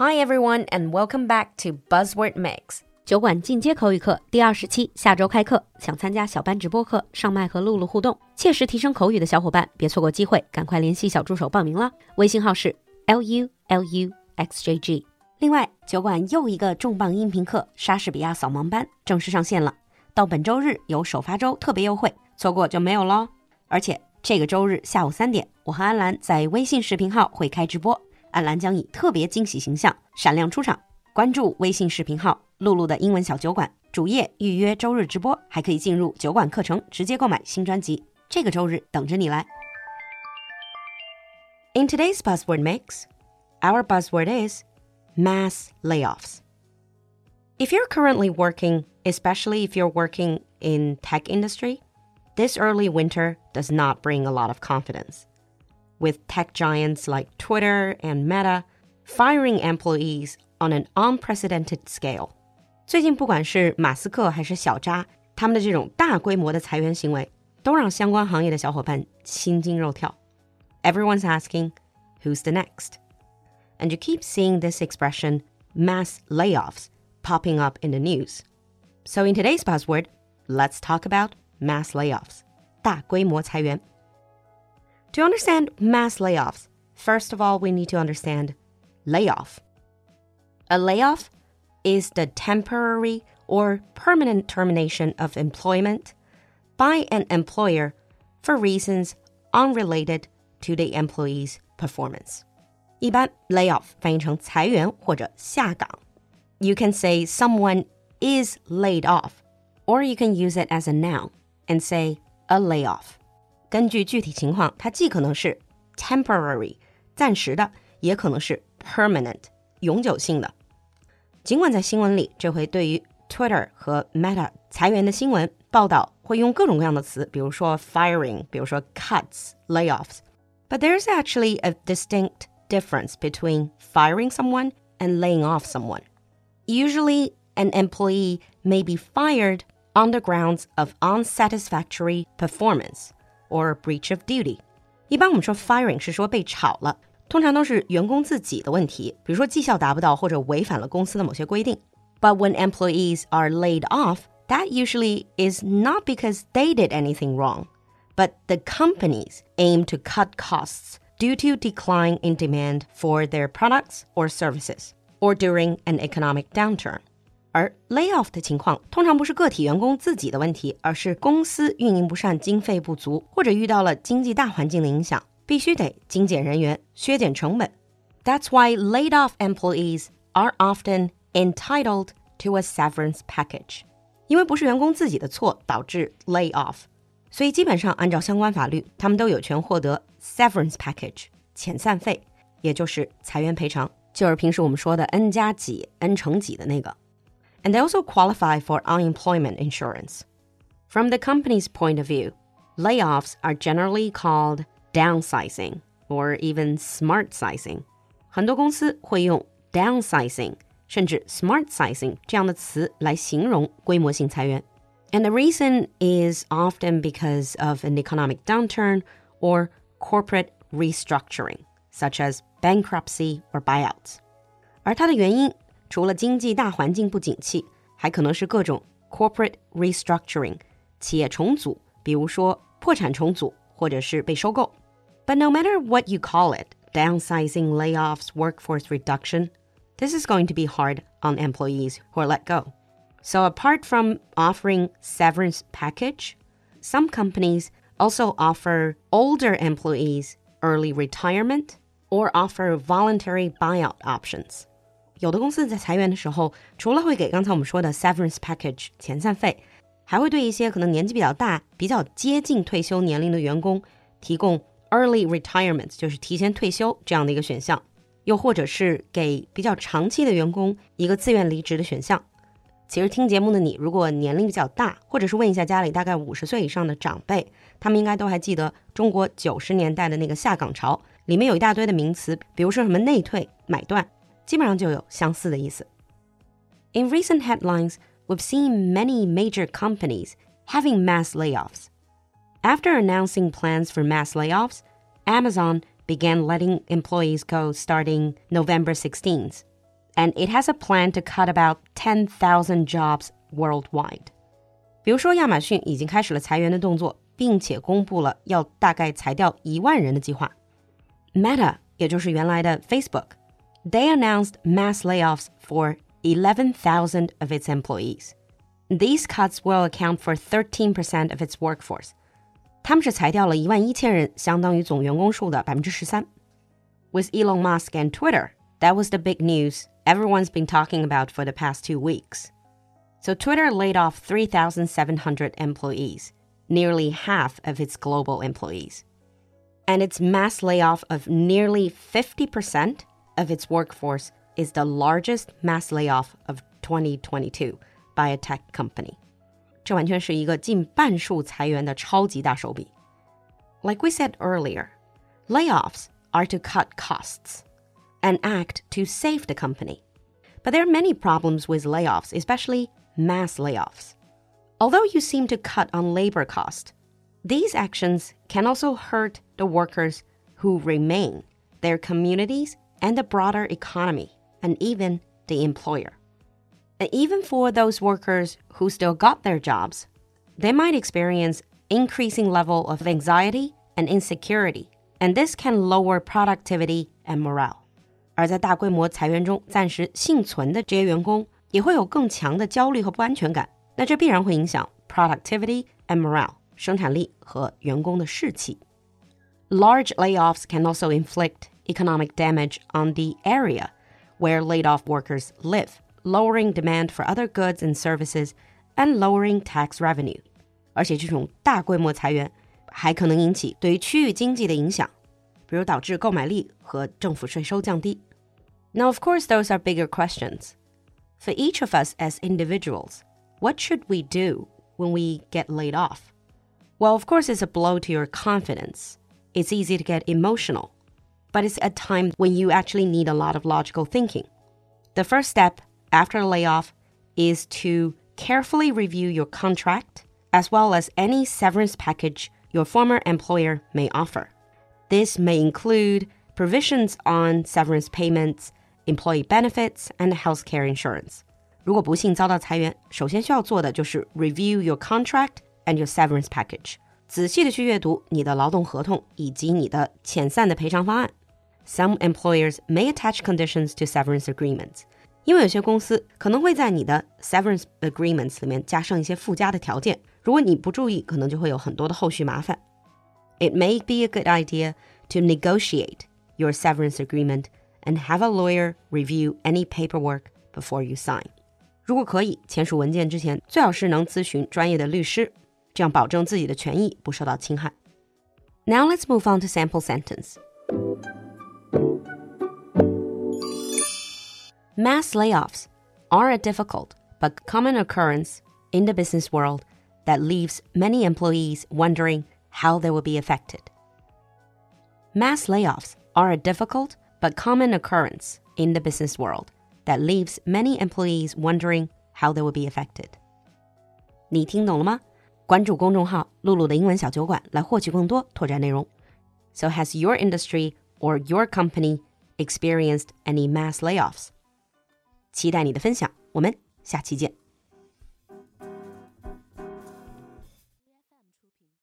Hi everyone, and welcome back to Buzzword Mix. 酒馆进阶口语课第二十期下周开课，想参加小班直播课、上麦和露露互动，切实提升口语的小伙伴，别错过机会，赶快联系小助手报名了。微信号是 l u l u x j g。另外，酒馆又一个重磅音频课——莎士比亚扫盲班正式上线了，到本周日有首发周特别优惠，错过就没有喽。而且这个周日下午三点，我和安兰在微信视频号会开直播，安澜将以特别惊喜形象闪亮出场。关注微信视频号“璐璐的英文小酒馆”主页预约周日直播，还可以进入酒馆课程直接购买新专辑。这个周日等着你来。In today's buzzword mix, our buzzword is mass layoffs. If you're currently working, especially if you're working in tech industry, this early winter does not bring a lot of confidence With tech giants like Twitter and Meta firing employees on an unprecedented scale. 最近不管是马斯克还是小扎，他们的这种大规模的裁员行为，都让相关行业的小伙伴心惊肉跳。Everyone's asking, who's the next? And you keep seeing this expression, mass layoffs, popping up in the news. So in today's buzzword, let's talk about mass layoffs. 大规模裁员. To understand mass layoffs, first of all, we need to understand layoff. A layoff is the temporary or permanent termination of employment by an employer for reasons unrelated to the employee's performance. 一般 layoff 翻译成裁员或者下岗. You can say someone is laid off, or you can use it as a noun and say a layoff. 根据具体情况，它既可能是 temporary 暂时的，也可能是 permanent 永久性的。尽管在新闻里，这回对于 Twitter 和 Meta 裁员的新闻报道会用各种各样的词，比如说 firing，比如说 cuts、layoffs。But there's actually a distinct difference between firing someone and laying off someone. Usually, an employee may be fired on the grounds of unsatisfactory performance or breach of duty. 一般我们说 firing 是说被炒了，通常都是员工自己的问题，比如说绩效达不到或者违反了公司的某些规定。But when employees are laid off, that usually is not because they did anything wrong, but the companies aim to cut costs due to decline in demand for their products or services, or during an economic downturn. 而 layoff 的情况通常不是个体员工自己的问题，而是公司运营不善、经费不足，或者遇到了经济大环境的影响，必须得精简人员、削减成本。That's why laid off employees are often entitled to a severance package. 因为不是员工自己的错导致 lay off，所以基本上按照相关法律，他们都有权获得 severance package 遣散费，也就是裁员赔偿，就是平时我们说的 n 加几 n 乘几的那个。And they also qualify for unemployment insurance. From the company's point of view, layoffs are generally called downsizing or even smart sizing. 很多公司会用 downsizing 甚至 smart sizing 这样的词来形容规模性裁员。And the reason is often because of an economic downturn or corporate restructuring, such as bankruptcy or buyouts. 而它的原因 除了经济大环境不景气，还可能是各种 corporate restructuring 企业重组，比如说破产重组或者是被收购。But no matter what you call it, downsizing, layoffs, workforce reduction, this is going to be hard on employees who are let go. So apart from offering severance package, some companies also offer older employees early retirement or offer voluntary buyout options. 有的公司在裁员的时候，除了会给刚才我们说的 severance package 遣散费，还会对一些可能年纪比较大、比较接近退休年龄的员工提供 early retirement，就是提前退休这样的一个选项。又或者是给比较长期的员工一个自愿离职的选项。其实听节目的你，如果年龄比较大，或者是问一下家里大概五十岁以上的长辈，他们应该都还记得中国九十年代的那个下岗潮，里面有一大堆的名词，比如说什么内退、买断，基本上就有相似的意思。In recent headlines, we've seen many major companies having mass layoffs. After announcing plans for mass layoffs, Amazon began letting employees go starting November 16th. and it has a plan to cut about 10,000 jobs worldwide. 比如说，亚马逊已经开始了裁员的动作，并且公布了要大概裁掉一万人的计划。Meta，也就是原来的 Facebook，they announced mass layoffs for 11,000 of its employees. These cuts will account for 13% of its workforce. 他们是裁掉了一万一千人，相当于总员工数的百分之十三。With Elon Musk and Twitter, that was the big news everyone's been talking about for the past two weeks. So Twitter laid off 3,700 employees, nearly half of its global employees. And its mass layoff of nearly 50% of its workforce is the largest mass layoff of 2022 by a tech company. 这完全是一个近半数裁员的超级大手笔。Like we said earlier, layoffs are to cut costs, an act to save the company. But there are many problems with layoffs, especially mass layoffs. Although you seem to cut on labor cost, these actions can also hurt the workers who remain, their communities, and the broader economy, and even the employer. And even for those workers who still got their jobs, they might experience increasing level of anxiety and insecurity, and this can lower productivity and morale. 而在大规模裁员中暂时幸存的这些员工，也会有更强的焦虑和不安全感。那这必然会影响 productivity and morale 生产力和员工的士气。Large layoffs can also inflict economic damage on the area where laid off workers live lowering demand for other goods and services, and lowering tax revenue. 而且这种大规模裁员还可能引起对于区域经济的影响，比如导致购买力和政府税收降低。Now, of course, those are bigger questions. For each of us as individuals, what should we do when we get laid off? Well, of course, it's a blow to your confidence. It's easy to get emotional, but it's a time when you actually need a lot of logical thinking. The first step after a layoff is to carefully review your contract as well as any severance package your former employer may offer. This may include provisions on severance payments, employee benefits, and healthcare insurance. 如果不幸遭到裁员，首先需要做的就是 review your contract and your severance package，仔细的去阅读你的劳动合同以及你的遣散的赔偿方案。 Some employers may attach conditions to severance agreements. 因为有些公司可能会在你的 severance agreements 里面加上一些附加的条件，如果你不注意，可能就会有很多的后续麻烦。It may be a good idea to negotiate your severance agreement and have a lawyer review any paperwork before you sign. 如果可以，签署文件之前最好是能咨询专业的律师，这样保证自己的权益不受到侵害。Now let's move on to sample sentence. Mass layoffs are a difficult but common occurrence in the business world that leaves many employees wondering how they will be affected. Mass layoffs are a difficult but common occurrence in the business world that leaves many employees wondering how they will be affected. 你听懂了吗？关注公众号“露露的英文小酒馆”来获取更多拓展内容。So has your industry or your company experienced any mass layoffs? 期待你的分享，我们下期见。